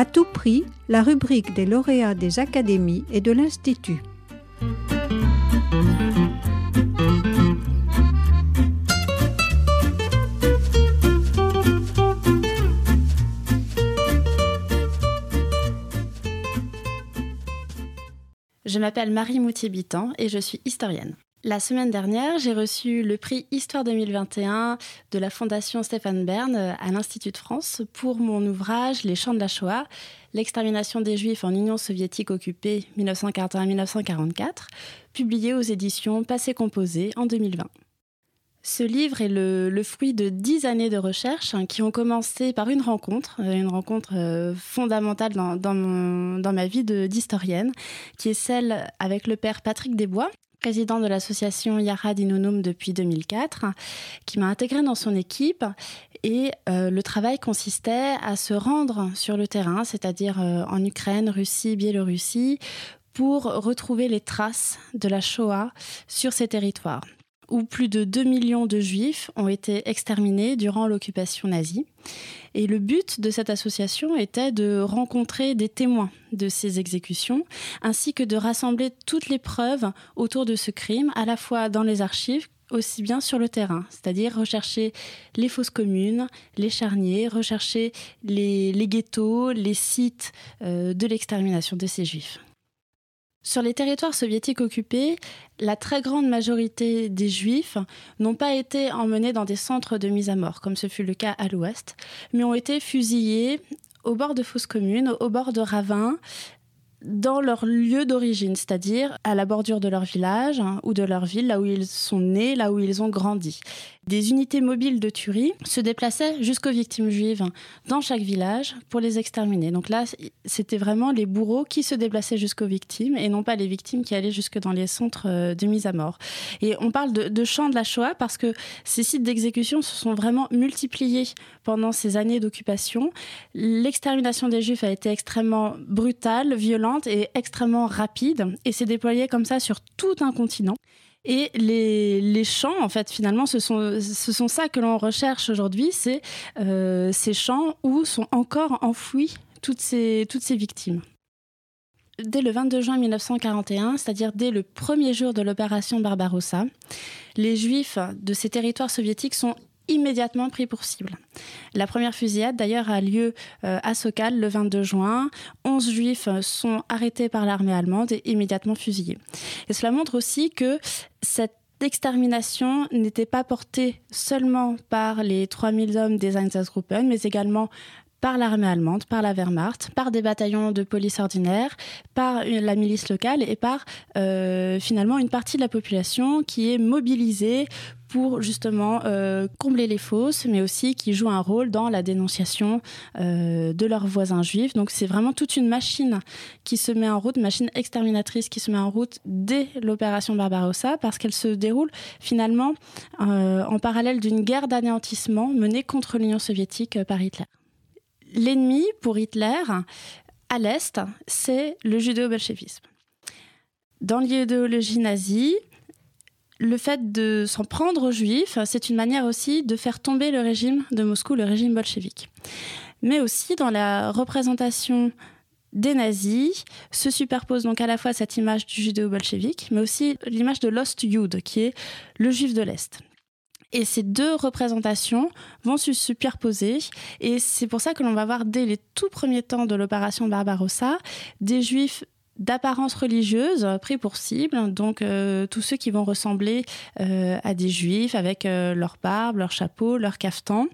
À tout prix, la rubrique des lauréats des académies et de l'Institut. Je m'appelle Marie Moutier-Bitan et je suis historienne. La semaine dernière, j'ai reçu le prix Histoire 2021 de la Fondation Stéphane Bern à l'Institut de France pour mon ouvrage Les champs de la Shoah, l'extermination des Juifs en Union soviétique occupée 1941-1944, publié aux éditions Passé Composé en 2020. Ce livre est le, fruit de dix années de recherche hein, qui ont commencé par une rencontre, euh, une rencontre euh, fondamentale dans, ma vie d'historienne, qui est celle avec le père Patrick Desbois, président de l'association Yara Dinonum depuis 2004, qui m'a intégré dans son équipe. Et euh, le travail consistait à se rendre sur le terrain, c'est-à-dire en Ukraine, Russie, Biélorussie, pour retrouver les traces de la Shoah sur ces territoires où plus de 2 millions de juifs ont été exterminés durant l'occupation nazie. Et le but de cette association était de rencontrer des témoins de ces exécutions, ainsi que de rassembler toutes les preuves autour de ce crime, à la fois dans les archives aussi bien sur le terrain, c'est-à-dire rechercher les fosses communes, les charniers, rechercher les, ghettos, les sites euh, de l'extermination de ces juifs. Sur les territoires soviétiques occupés, la très grande majorité des juifs n'ont pas été emmenés dans des centres de mise à mort, comme ce fut le cas à l'ouest, mais ont été fusillés au bord de fosses communes, au bord de ravins, dans leur lieu d'origine, c'est-à-dire à la bordure de leur village hein, ou de leur ville, là où ils sont nés, là où ils ont grandi. Des unités mobiles de tuerie se déplaçaient jusqu'aux victimes juives dans chaque village pour les exterminer. Donc là, c'était vraiment les bourreaux qui se déplaçaient jusqu'aux victimes et non pas les victimes qui allaient jusque dans les centres euh, de mise à mort. Et on parle de, de champs de la Shoah parce que ces sites d'exécution se sont vraiment multipliés pendant ces années d'occupation. L'extermination des juifs a été extrêmement brutale, violente et extrêmement rapide et s'est déployée comme ça sur tout un continent. Et les, les, champs, en fait, finalement, ce sont, ce sont ça que l'on recherche aujourd'hui, c'est euh, ces champs où sont encore enfouies toutes ces, toutes ces victimes. Dès le 22 juin 1941, c'est-à-dire dès le premier jour de l'opération Barbarossa, les Juifs de ces territoires soviétiques sont immédiatement pris pour cible. La première fusillade, d'ailleurs, a lieu euh, à Sokal le 22 juin. 11 juifs sont arrêtés par l'armée allemande et immédiatement fusillés. Et cela montre aussi que cette extermination n'était pas portée seulement par les 3000 hommes des Einsatzgruppen, mais également par l'armée allemande, par la Wehrmacht, par des bataillons de police ordinaire, par la milice locale et par euh, finalement une partie de la population qui est mobilisée pour justement euh, combler les fosses, mais aussi qui joue un rôle dans la dénonciation euh, de leurs voisins juifs. Donc c'est vraiment toute une machine qui se met en route, machine exterminatrice qui se met en route dès l'opération Barbarossa, parce qu'elle se déroule finalement en parallèle d'une guerre d'anéantissement menée contre l'Union soviétique par Hitler l'ennemi pour Hitler à l'Est, c'est le judéo-bolchevisme. Dans l'idéologie nazie, le fait de s'en prendre aux juifs, c'est une manière aussi de faire tomber le régime de Moscou, le régime bolchevique. Mais aussi dans la représentation des nazis se superpose donc à la fois cette image du judéo-bolchevique, mais aussi l'image de l'Ost Jud, qui est le juif de l'Est. Et ces deux représentations vont se superposer. Et c'est pour ça que l'on va voir dès les tout premiers temps de l'opération Barbarossa des juifs d'apparence religieuse pris pour cible, donc euh, tous ceux qui vont ressembler euh, à des juifs avec euh, leur barbe, leur chapeau, leur cafetan.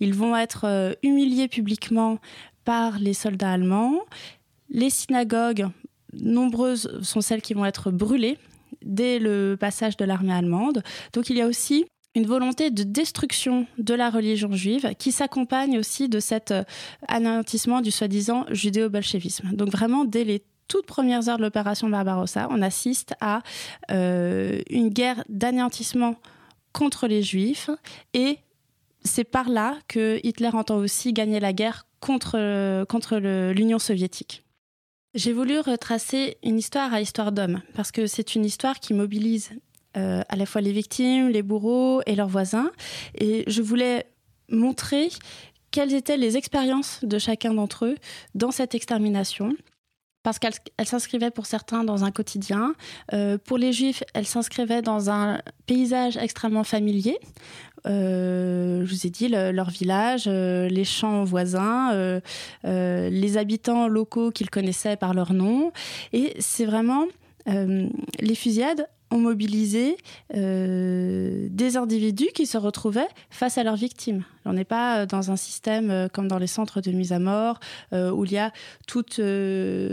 Ils vont être humiliés publiquement par les soldats allemands. Les synagogues, nombreuses sont celles qui vont être brûlées dès le passage de l'armée allemande. Donc il y a aussi une volonté de destruction de la religion juive qui s'accompagne aussi de cet euh, anéantissement du soi-disant judéo-bolchevisme. Donc vraiment, dès les toutes premières heures de l'opération Barbarossa, on assiste à euh, une guerre d'anéantissement contre les juifs et c'est par là que Hitler entend aussi gagner la guerre contre, contre l'Union soviétique. J'ai voulu retracer une histoire à histoire d'homme parce que c'est une histoire qui mobilise euh, à la fois les victimes, les bourreaux et leurs voisins. Et je voulais montrer quelles étaient les expériences de chacun d'entre eux dans cette extermination parce qu'elle s'inscrivait pour certains dans un quotidien. Euh, pour les juifs, elle s'inscrivait dans un paysage extrêmement familier. Euh, je vous ai dit, leur village, euh, les champs voisins, les habitants locaux qu'ils connaissaient par leur nom. Et c'est vraiment les fusillades ont mobilisé euh, des individus qui se retrouvaient face à leurs victimes. On n'est pas euh, dans un système euh, comme dans les centres de mise à mort où il y a toutes,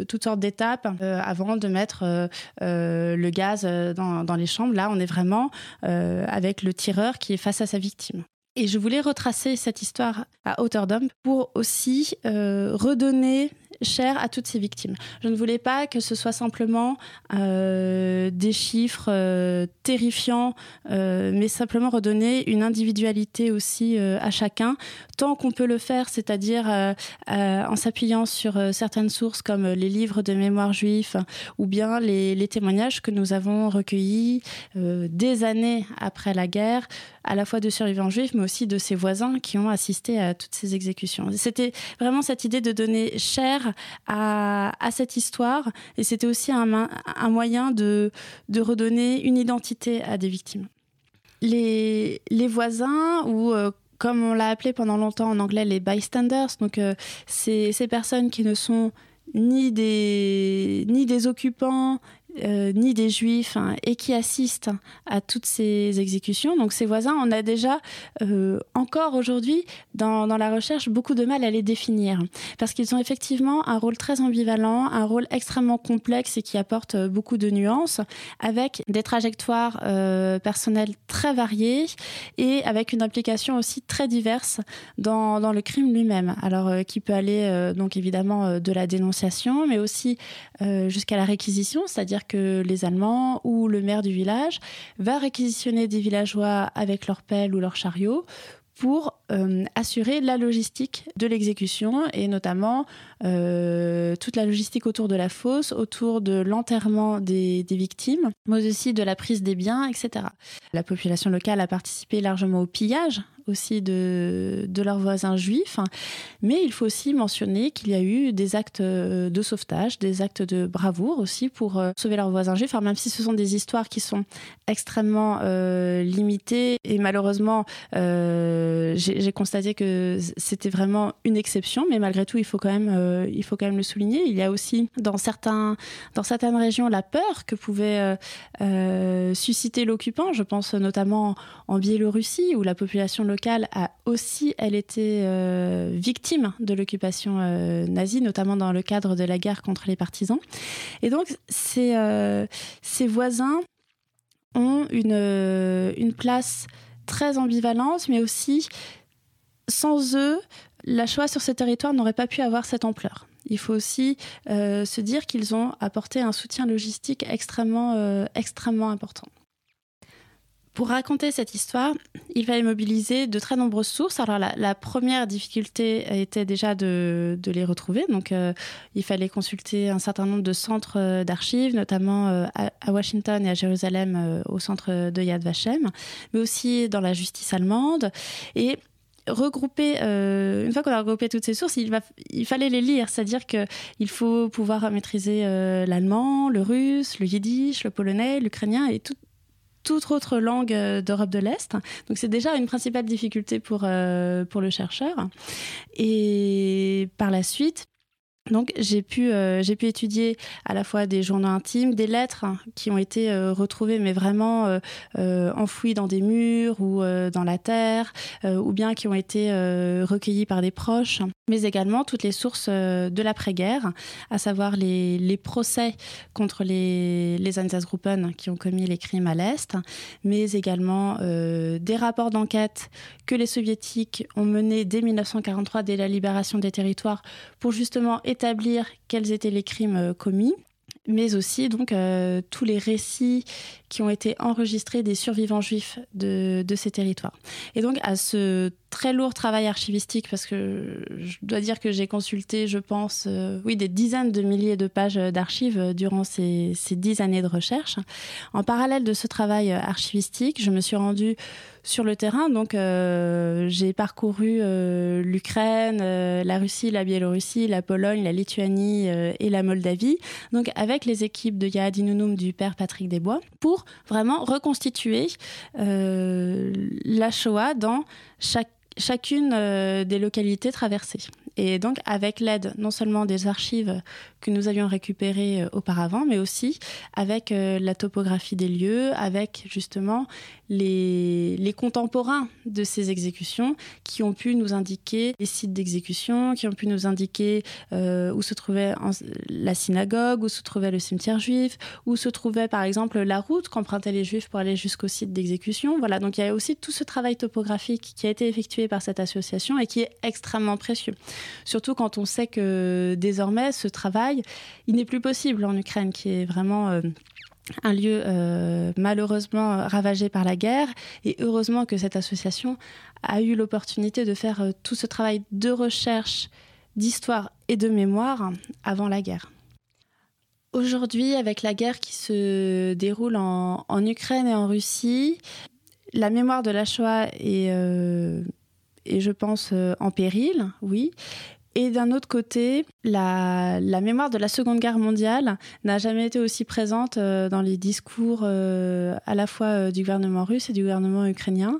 toutes sortes d'étapes avant de mettre le gaz dans, dans, les chambres. Là, on est vraiment avec le tireur qui est face à sa victime. Et je voulais retracer cette histoire à hauteur d'homme pour aussi redonner cher à toutes ces victimes. Je ne voulais pas que ce soit simplement euh, des chiffres euh, terrifiants, euh, mais simplement redonner une individualité aussi à chacun, tant qu'on peut le faire, c'est-à-dire en s'appuyant sur certaines sources comme les livres de mémoire juifs ou bien les, témoignages que nous avons recueillis des années après la guerre, à la fois de survivants juifs, mais aussi de ses voisins qui ont assisté à toutes ces exécutions. C'était vraiment cette idée de donner à, cette histoire. Et c'était aussi un, moyen de, redonner une identité à des victimes. Les, voisins, ou euh, comme on l'a appelé pendant longtemps en anglais, les bystanders, donc euh, ces personnes qui ne sont ni des, ni des occupants, euh, ni des juifs hein, et qui assistent à toutes ces exécutions. Donc ces voisins, on a déjà euh, encore aujourd'hui dans, la recherche beaucoup de mal à les définir parce qu'ils ont effectivement un rôle très ambivalent, un rôle extrêmement complexe et qui apporte euh, beaucoup de nuances avec des trajectoires personnelles très variées et avec une implication aussi très diverse dans, dans le crime lui-même. Alors qui peut aller donc évidemment de la dénonciation mais aussi jusqu'à la réquisition, c'est-à-dire que les Allemands ou le maire du village va réquisitionner des villageois avec leur pelle ou leur chariot pour euh, assurer la logistique de l'exécution et notamment euh, toute la logistique autour de la fosse, autour de l'enterrement des, des, victimes, mais aussi de la prise des biens, etc. La population locale a participé largement au pillage aussi de, de leurs voisins juifs. Mais il faut aussi mentionner qu'il y a eu des actes euh, de sauvetage, des actes de bravoure aussi pour euh, sauver leurs voisins juifs. même si ce sont des histoires qui sont extrêmement euh, limitées et malheureusement, j'ai constaté que c'était vraiment une exception. Mais malgré tout, il faut quand même, il faut quand même le souligner. Il y a aussi dans certains, dans certaines régions la peur que pouvait susciter l'occupant. Je pense notamment en Biélorussie où la population locale a aussi, elle était euh, victime de l'occupation euh, nazie, notamment dans le cadre de la guerre contre les partisans. Et donc, ces, euh, voisins ont une, une place très ambivalente, mais aussi, sans eux, la choix sur ce territoire n'aurait pas pu avoir cette ampleur. Il faut aussi se dire qu'ils ont apporté un soutien logistique extrêmement, extrêmement important. Pour raconter cette histoire, il fallait mobiliser de très nombreuses sources. Alors la, première difficulté était déjà de, les retrouver. Donc euh, il fallait consulter un certain nombre de centres euh, d'archives, notamment euh, à, Washington et à Jérusalem au centre de Yad Vashem, mais aussi dans la justice allemande. Et regrouper, une fois qu'on a regroupé toutes ces sources, il, fallait les lire, c'est-à-dire qu'il faut pouvoir maîtriser l'allemand, le russe, le yiddish, le polonais, l'ukrainien et tout, toute autre langue euh, d'Europe de l'Est. Donc c'est déjà une principale difficulté pour, euh, pour le chercheur. Et par la suite, donc j'ai pu, euh, pu étudier à la fois des journaux intimes, des lettres qui ont été retrouvées mais vraiment enfouies dans des murs ou dans la terre, ou bien qui ont été recueillies par des proches mais également toutes les sources euh, de l'après-guerre, à savoir les, les, procès contre les, les Einsatzgruppen qui ont commis les crimes à l'Est, mais également euh, des rapports d'enquête que les soviétiques ont menés dès 1943, dès la libération des territoires, pour justement établir quels étaient les crimes euh, commis mais aussi donc euh, tous les récits qui ont été enregistrés des survivants juifs de, de, ces territoires. Et donc à ce très lourd travail archivistique parce que je dois dire que j'ai consulté, je pense, euh, oui, des dizaines de milliers de pages d'archives durant ces, ces, dix années de recherche. En parallèle de ce travail archivistique, je me suis rendue sur le terrain. Donc, euh, j'ai parcouru euh, l'Ukraine, euh, la Russie, la Biélorussie, la Pologne, la Lituanie et la Moldavie. Donc, avec les équipes de Yahad du père Patrick Desbois, pour vraiment reconstituer la Shoah dans chaque chacune euh, des localités traversées. Et donc, avec l'aide non seulement des archives que nous avions récupérées euh, auparavant, mais aussi avec euh, la topographie des lieux, avec justement les, contemporains de ces exécutions qui ont pu nous indiquer les sites d'exécution, qui ont pu nous indiquer où se trouvait la synagogue, où se trouvait le cimetière juif, où se trouvait par exemple la route qu'empruntaient les juifs pour aller jusqu'au site d'exécution. Voilà, donc il y a aussi tout ce travail topographique qui a été effectué par cette association et qui est extrêmement précieux. Surtout quand on sait que désormais, ce travail, il n'est plus possible en Ukraine, qui est vraiment... Euh, un lieu euh, malheureusement ravagé par la guerre. Et heureusement que cette association a eu l'opportunité de faire euh, tout ce travail de recherche, d'histoire et de mémoire avant la guerre. Aujourd'hui, avec la guerre qui se déroule en, Ukraine et en Russie, la mémoire de la Shoah est, et je pense euh, en péril, oui. Et d'un autre côté, la, mémoire de la Seconde Guerre mondiale n'a jamais été aussi présente euh, dans les discours euh, à la fois du gouvernement russe et du gouvernement ukrainien,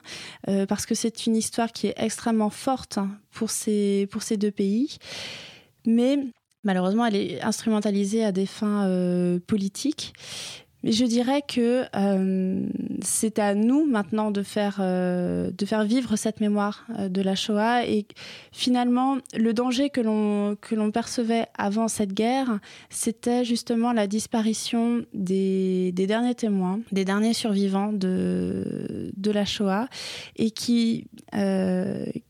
parce que c'est une histoire qui est extrêmement forte pour ces deux pays. Mais malheureusement, elle est instrumentalisée à des fins politiques. Mais je dirais que euh, c'est à nous maintenant de faire, euh, vivre cette mémoire euh, de la Shoah. Et finalement, le danger que l'on, percevait avant cette guerre, c'était justement la disparition des, derniers témoins, des derniers survivants de, la Shoah, et qui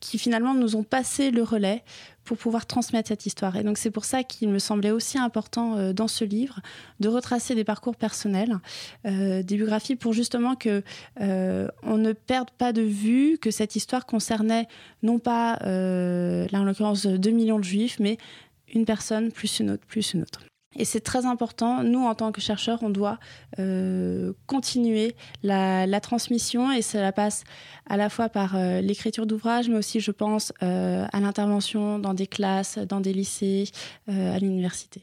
finalement nous ont passé le relais pour pouvoir transmettre cette histoire. Et donc c'est pour ça qu'il me semblait aussi important euh, dans ce livre de retracer des parcours personnels, euh, des biographies pour justement que euh, on ne perde pas de vue que cette histoire concernait non pas, là en l'occurrence, 2 millions de juifs, mais une personne plus une autre, plus une autre. Et c'est très important. Nous, en tant que chercheurs, on doit euh, continuer la, transmission et cela passe à la fois par euh, l'écriture d'ouvrages, mais aussi, je pense, euh, à l'intervention dans des classes, dans des lycées, à l'université.